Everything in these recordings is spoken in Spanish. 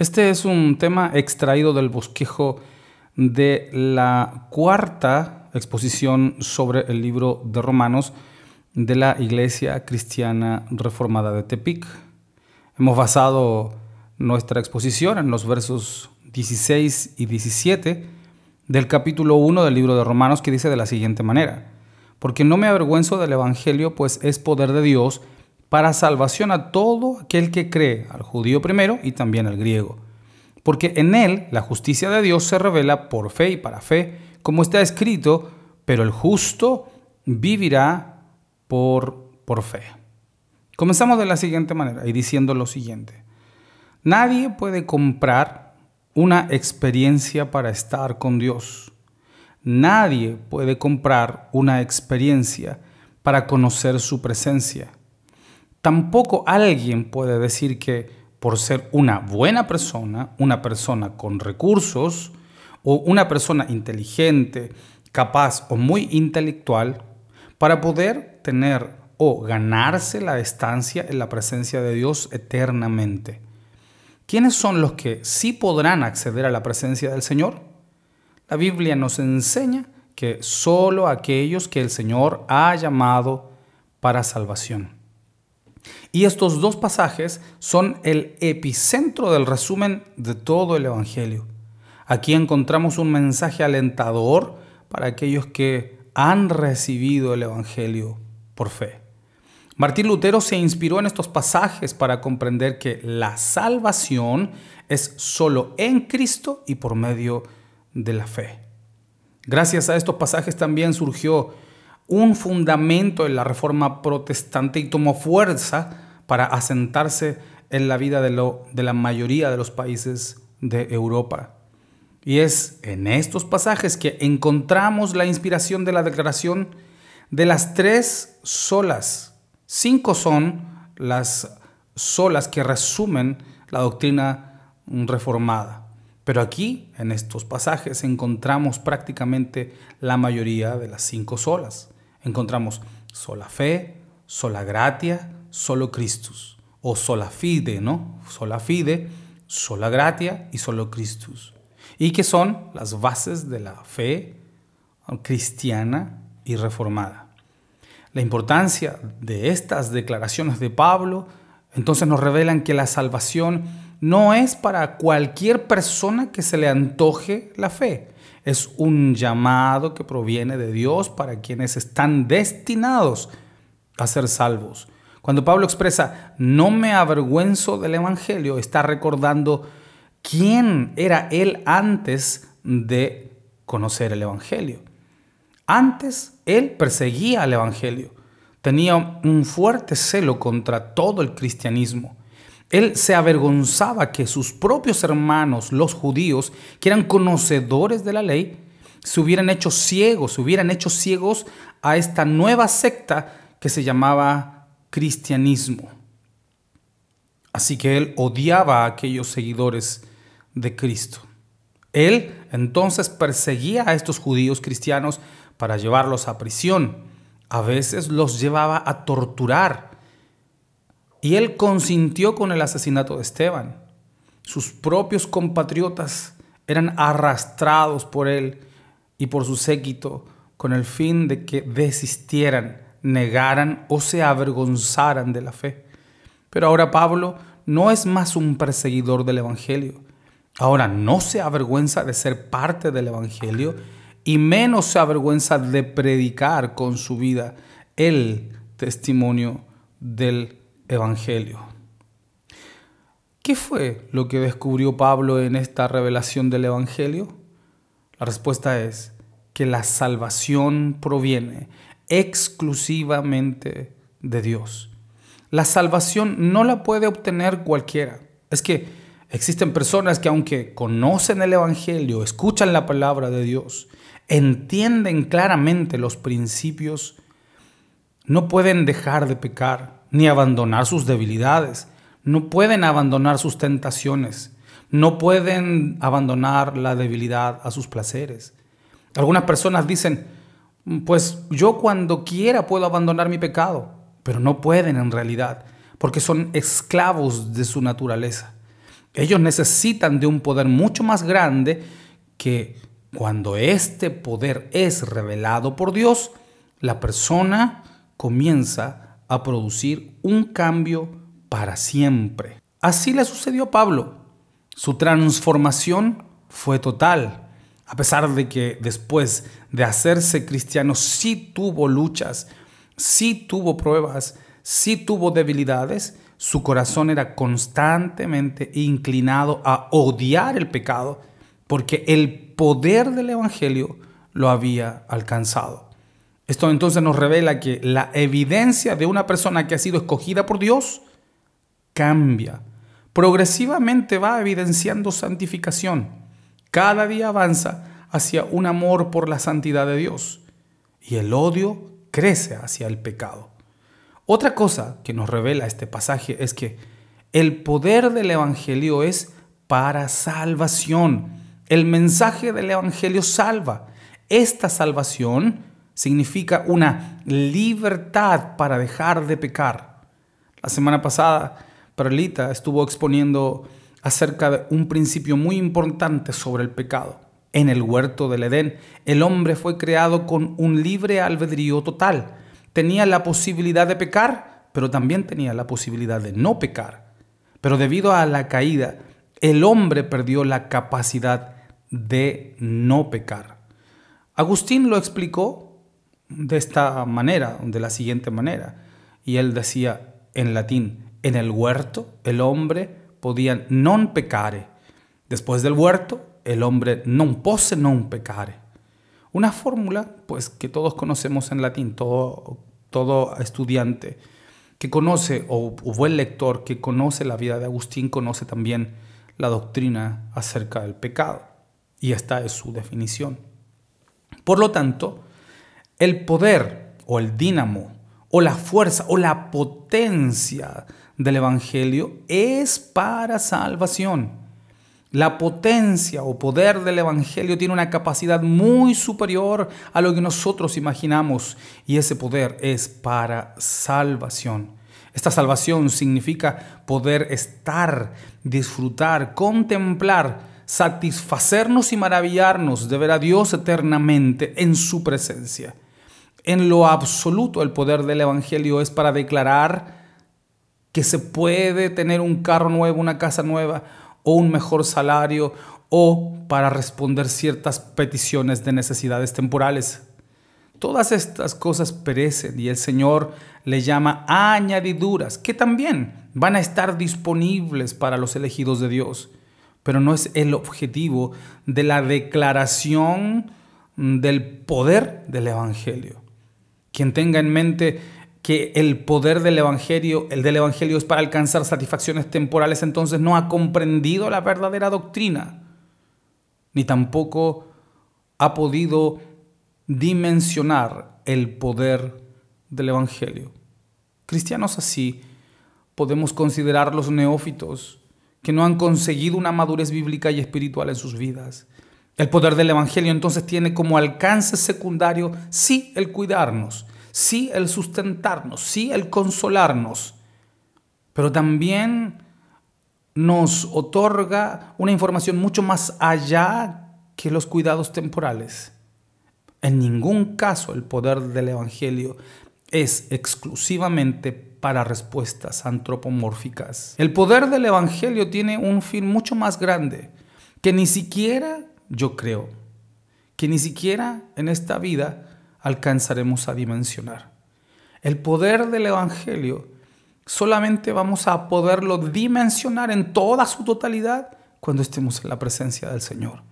Este es un tema extraído del bosquejo de la cuarta exposición sobre el libro de Romanos de la Iglesia Cristiana Reformada de Tepic. Hemos basado nuestra exposición en los versos 16 y 17 del capítulo 1 del libro de Romanos que dice de la siguiente manera, porque no me avergüenzo del Evangelio, pues es poder de Dios para salvación a todo aquel que cree, al judío primero y también al griego. Porque en él la justicia de Dios se revela por fe y para fe, como está escrito, pero el justo vivirá por, por fe. Comenzamos de la siguiente manera y diciendo lo siguiente. Nadie puede comprar una experiencia para estar con Dios. Nadie puede comprar una experiencia para conocer su presencia. Tampoco alguien puede decir que por ser una buena persona, una persona con recursos o una persona inteligente, capaz o muy intelectual, para poder tener o ganarse la estancia en la presencia de Dios eternamente. ¿Quiénes son los que sí podrán acceder a la presencia del Señor? La Biblia nos enseña que solo aquellos que el Señor ha llamado para salvación. Y estos dos pasajes son el epicentro del resumen de todo el Evangelio. Aquí encontramos un mensaje alentador para aquellos que han recibido el Evangelio por fe. Martín Lutero se inspiró en estos pasajes para comprender que la salvación es solo en Cristo y por medio de la fe. Gracias a estos pasajes también surgió un fundamento en la reforma protestante y tomó fuerza para asentarse en la vida de, de la mayoría de los países de Europa. Y es en estos pasajes que encontramos la inspiración de la declaración de las tres solas. Cinco son las solas que resumen la doctrina reformada. Pero aquí, en estos pasajes, encontramos prácticamente la mayoría de las cinco solas encontramos sola fe, sola gratia, solo Christus. O sola fide, ¿no? Sola fide, sola gratia y solo Christus. Y que son las bases de la fe cristiana y reformada. La importancia de estas declaraciones de Pablo entonces nos revelan que la salvación no es para cualquier persona que se le antoje la fe, es un llamado que proviene de Dios para quienes están destinados a ser salvos. Cuando Pablo expresa, no me avergüenzo del Evangelio, está recordando quién era él antes de conocer el Evangelio. Antes él perseguía al Evangelio, tenía un fuerte celo contra todo el cristianismo. Él se avergonzaba que sus propios hermanos, los judíos, que eran conocedores de la ley, se hubieran hecho ciegos, se hubieran hecho ciegos a esta nueva secta que se llamaba cristianismo. Así que él odiaba a aquellos seguidores de Cristo. Él entonces perseguía a estos judíos cristianos para llevarlos a prisión. A veces los llevaba a torturar y él consintió con el asesinato de Esteban. Sus propios compatriotas eran arrastrados por él y por su séquito con el fin de que desistieran, negaran o se avergonzaran de la fe. Pero ahora Pablo no es más un perseguidor del Evangelio. Ahora no se avergüenza de ser parte del Evangelio y menos se avergüenza de predicar con su vida el testimonio del evangelio. ¿Qué fue lo que descubrió Pablo en esta revelación del evangelio? La respuesta es que la salvación proviene exclusivamente de Dios. La salvación no la puede obtener cualquiera. Es que existen personas que aunque conocen el Evangelio, escuchan la palabra de Dios, entienden claramente los principios, no pueden dejar de pecar ni abandonar sus debilidades. No pueden abandonar sus tentaciones. No pueden abandonar la debilidad a sus placeres. Algunas personas dicen, pues yo cuando quiera puedo abandonar mi pecado, pero no pueden en realidad, porque son esclavos de su naturaleza. Ellos necesitan de un poder mucho más grande que cuando este poder es revelado por Dios, la persona comienza a producir un cambio para siempre. Así le sucedió a Pablo. Su transformación fue total. A pesar de que después de hacerse cristiano sí tuvo luchas, sí tuvo pruebas, sí tuvo debilidades, su corazón era constantemente inclinado a odiar el pecado porque el poder del Evangelio lo había alcanzado. Esto entonces nos revela que la evidencia de una persona que ha sido escogida por Dios cambia. Progresivamente va evidenciando santificación. Cada día avanza hacia un amor por la santidad de Dios y el odio crece hacia el pecado. Otra cosa que nos revela este pasaje es que el poder del Evangelio es para salvación. El mensaje del Evangelio salva. Esta salvación significa una libertad para dejar de pecar. La semana pasada, Perlita estuvo exponiendo acerca de un principio muy importante sobre el pecado. En el huerto del Edén, el hombre fue creado con un libre albedrío total tenía la posibilidad de pecar, pero también tenía la posibilidad de no pecar. Pero debido a la caída, el hombre perdió la capacidad de no pecar. Agustín lo explicó de esta manera, de la siguiente manera. Y él decía en latín, en el huerto el hombre podía non pecare. Después del huerto, el hombre non posse non pecare. Una fórmula, pues, que todos conocemos en latín, todo, todo estudiante que conoce, o, o buen lector que conoce la vida de Agustín, conoce también la doctrina acerca del pecado. Y esta es su definición. Por lo tanto, el poder o el dínamo o la fuerza o la potencia del Evangelio es para salvación. La potencia o poder del Evangelio tiene una capacidad muy superior a lo que nosotros imaginamos y ese poder es para salvación. Esta salvación significa poder estar, disfrutar, contemplar, satisfacernos y maravillarnos de ver a Dios eternamente en su presencia. En lo absoluto el poder del Evangelio es para declarar que se puede tener un carro nuevo, una casa nueva, o un mejor salario o para responder ciertas peticiones de necesidades temporales. Todas estas cosas perecen y el Señor le llama añadiduras que también van a estar disponibles para los elegidos de Dios, pero no es el objetivo de la declaración del poder del Evangelio. Quien tenga en mente que el poder del evangelio, el del evangelio es para alcanzar satisfacciones temporales, entonces no ha comprendido la verdadera doctrina, ni tampoco ha podido dimensionar el poder del evangelio. Cristianos así podemos considerar los neófitos que no han conseguido una madurez bíblica y espiritual en sus vidas. El poder del Evangelio entonces tiene como alcance secundario, sí, el cuidarnos, sí el sustentarnos, sí el consolarnos, pero también nos otorga una información mucho más allá que los cuidados temporales. En ningún caso el poder del Evangelio es exclusivamente para respuestas antropomórficas. El poder del Evangelio tiene un fin mucho más grande que ni siquiera, yo creo, que ni siquiera en esta vida alcanzaremos a dimensionar. El poder del Evangelio solamente vamos a poderlo dimensionar en toda su totalidad cuando estemos en la presencia del Señor.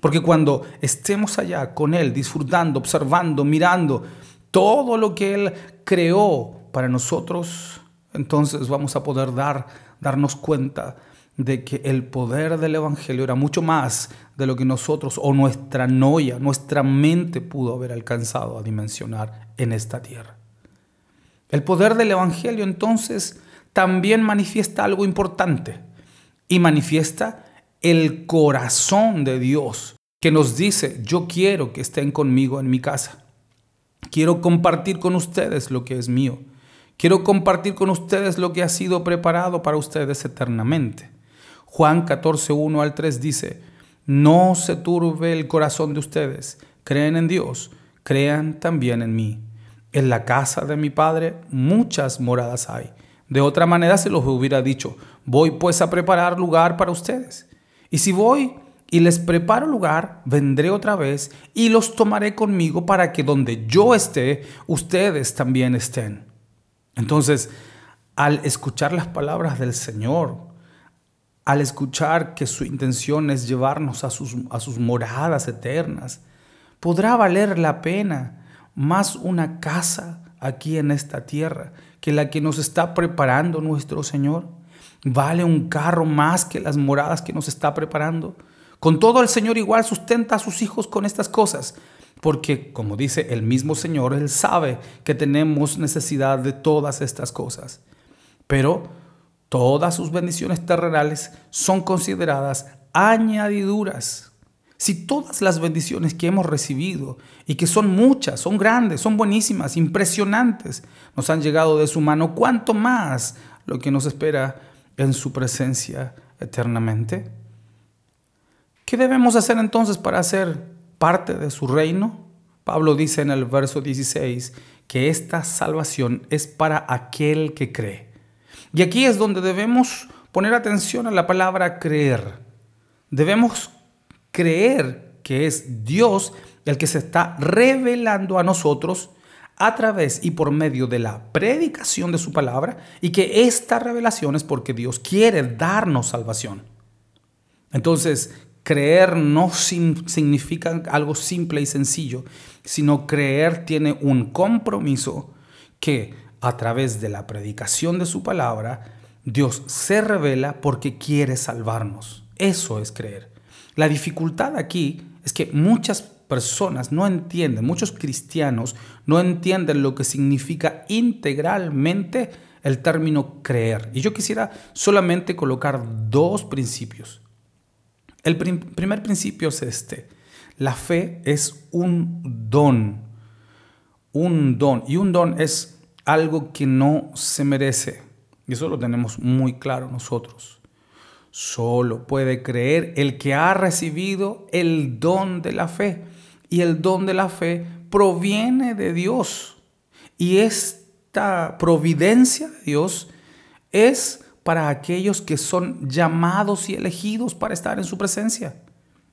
Porque cuando estemos allá con Él, disfrutando, observando, mirando todo lo que Él creó para nosotros, entonces vamos a poder dar, darnos cuenta de que el poder del Evangelio era mucho más de lo que nosotros o nuestra noia, nuestra mente pudo haber alcanzado a dimensionar en esta tierra. El poder del Evangelio entonces también manifiesta algo importante y manifiesta el corazón de Dios que nos dice, yo quiero que estén conmigo en mi casa. Quiero compartir con ustedes lo que es mío. Quiero compartir con ustedes lo que ha sido preparado para ustedes eternamente. Juan 14, 1 al 3 dice, no se turbe el corazón de ustedes, creen en Dios, crean también en mí. En la casa de mi Padre muchas moradas hay. De otra manera se los hubiera dicho, voy pues a preparar lugar para ustedes. Y si voy y les preparo lugar, vendré otra vez y los tomaré conmigo para que donde yo esté, ustedes también estén. Entonces, al escuchar las palabras del Señor, al escuchar que su intención es llevarnos a sus, a sus moradas eternas, podrá valer la pena más una casa aquí en esta tierra que la que nos está preparando nuestro Señor. Vale un carro más que las moradas que nos está preparando. Con todo el Señor igual sustenta a sus hijos con estas cosas, porque como dice el mismo Señor, Él sabe que tenemos necesidad de todas estas cosas. Pero todas sus bendiciones terrenales son consideradas añadiduras si todas las bendiciones que hemos recibido, y que son muchas, son grandes, son buenísimas, impresionantes, nos han llegado de su mano, ¿cuánto más lo que nos espera en su presencia eternamente? ¿Qué debemos hacer entonces para ser parte de su reino? Pablo dice en el verso 16 que esta salvación es para aquel que cree. Y aquí es donde debemos poner atención a la palabra creer. Debemos creer que es Dios el que se está revelando a nosotros a través y por medio de la predicación de su palabra y que esta revelación es porque Dios quiere darnos salvación. Entonces, creer no significa algo simple y sencillo, sino creer tiene un compromiso que a través de la predicación de su palabra, Dios se revela porque quiere salvarnos. Eso es creer. La dificultad aquí es que muchas personas no entienden, muchos cristianos no entienden lo que significa integralmente el término creer. Y yo quisiera solamente colocar dos principios. El primer principio es este. La fe es un don. Un don. Y un don es algo que no se merece. Y eso lo tenemos muy claro nosotros. Solo puede creer el que ha recibido el don de la fe. Y el don de la fe proviene de Dios. Y esta providencia de Dios es para aquellos que son llamados y elegidos para estar en su presencia.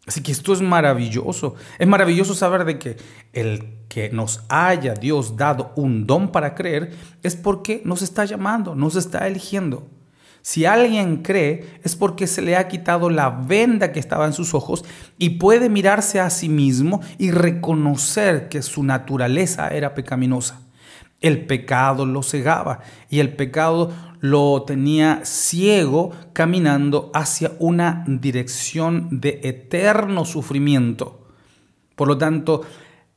Así que esto es maravilloso. Es maravilloso saber de que el que nos haya Dios dado un don para creer es porque nos está llamando, nos está eligiendo. Si alguien cree es porque se le ha quitado la venda que estaba en sus ojos y puede mirarse a sí mismo y reconocer que su naturaleza era pecaminosa. El pecado lo cegaba y el pecado lo tenía ciego caminando hacia una dirección de eterno sufrimiento. Por lo tanto,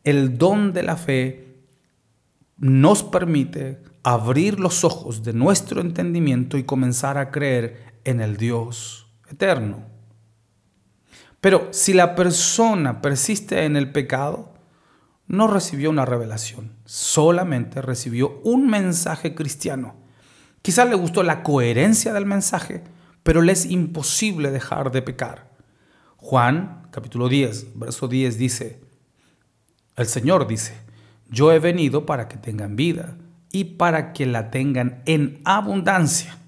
el don de la fe nos permite abrir los ojos de nuestro entendimiento y comenzar a creer en el Dios eterno. Pero si la persona persiste en el pecado, no recibió una revelación, solamente recibió un mensaje cristiano. Quizás le gustó la coherencia del mensaje, pero le es imposible dejar de pecar. Juan, capítulo 10, verso 10 dice, el Señor dice, yo he venido para que tengan vida y para que la tengan en abundancia.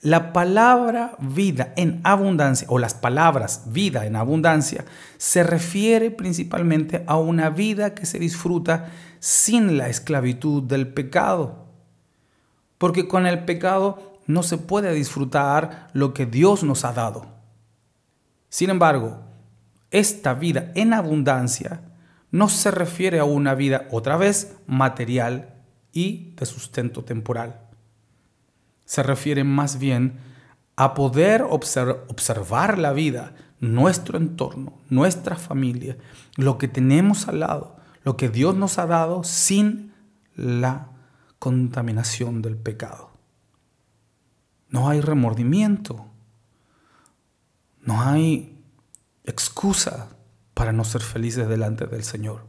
La palabra vida en abundancia o las palabras vida en abundancia se refiere principalmente a una vida que se disfruta sin la esclavitud del pecado. Porque con el pecado no se puede disfrutar lo que Dios nos ha dado. Sin embargo, esta vida en abundancia no se refiere a una vida otra vez material y de sustento temporal. Se refiere más bien a poder observar la vida, nuestro entorno, nuestra familia, lo que tenemos al lado, lo que Dios nos ha dado sin la contaminación del pecado. No hay remordimiento, no hay excusa para no ser felices delante del Señor.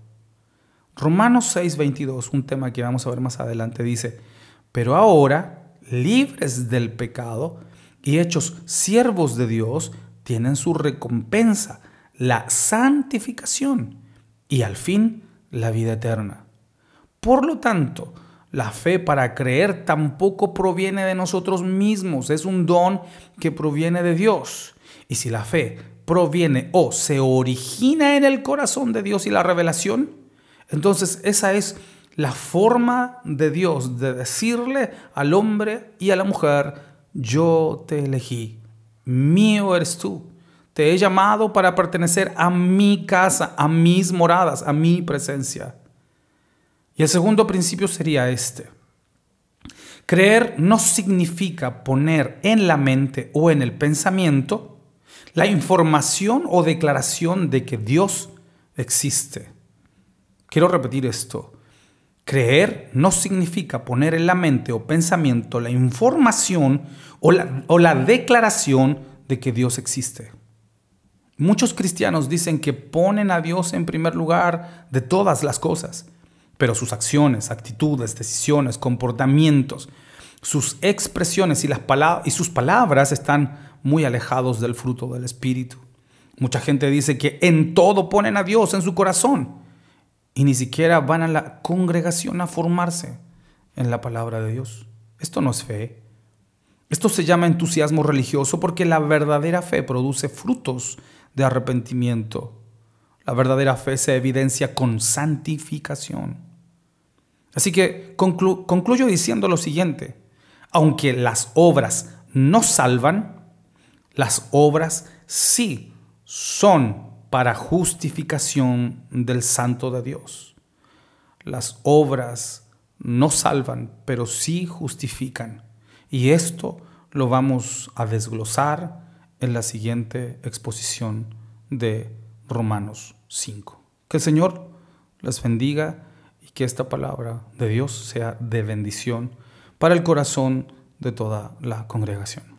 Romanos 6:22, un tema que vamos a ver más adelante, dice, pero ahora, libres del pecado y hechos siervos de Dios tienen su recompensa, la santificación y al fin la vida eterna. Por lo tanto, la fe para creer tampoco proviene de nosotros mismos, es un don que proviene de Dios. Y si la fe proviene o se origina en el corazón de Dios y la revelación, entonces esa es la forma de Dios de decirle al hombre y a la mujer, yo te elegí, mío eres tú. Te he llamado para pertenecer a mi casa, a mis moradas, a mi presencia. Y el segundo principio sería este. Creer no significa poner en la mente o en el pensamiento la información o declaración de que Dios existe. Quiero repetir esto. Creer no significa poner en la mente o pensamiento la información o la, o la declaración de que Dios existe. Muchos cristianos dicen que ponen a Dios en primer lugar de todas las cosas, pero sus acciones, actitudes, decisiones, comportamientos, sus expresiones y, las y sus palabras están muy alejados del fruto del Espíritu. Mucha gente dice que en todo ponen a Dios en su corazón y ni siquiera van a la congregación a formarse en la palabra de Dios. Esto no es fe. Esto se llama entusiasmo religioso porque la verdadera fe produce frutos de arrepentimiento. La verdadera fe se evidencia con santificación. Así que concluyo diciendo lo siguiente. Aunque las obras no salvan, las obras sí son para justificación del santo de Dios. Las obras no salvan, pero sí justifican. Y esto lo vamos a desglosar en la siguiente exposición de Romanos 5. Que el Señor les bendiga y que esta palabra de Dios sea de bendición para el corazón de toda la congregación.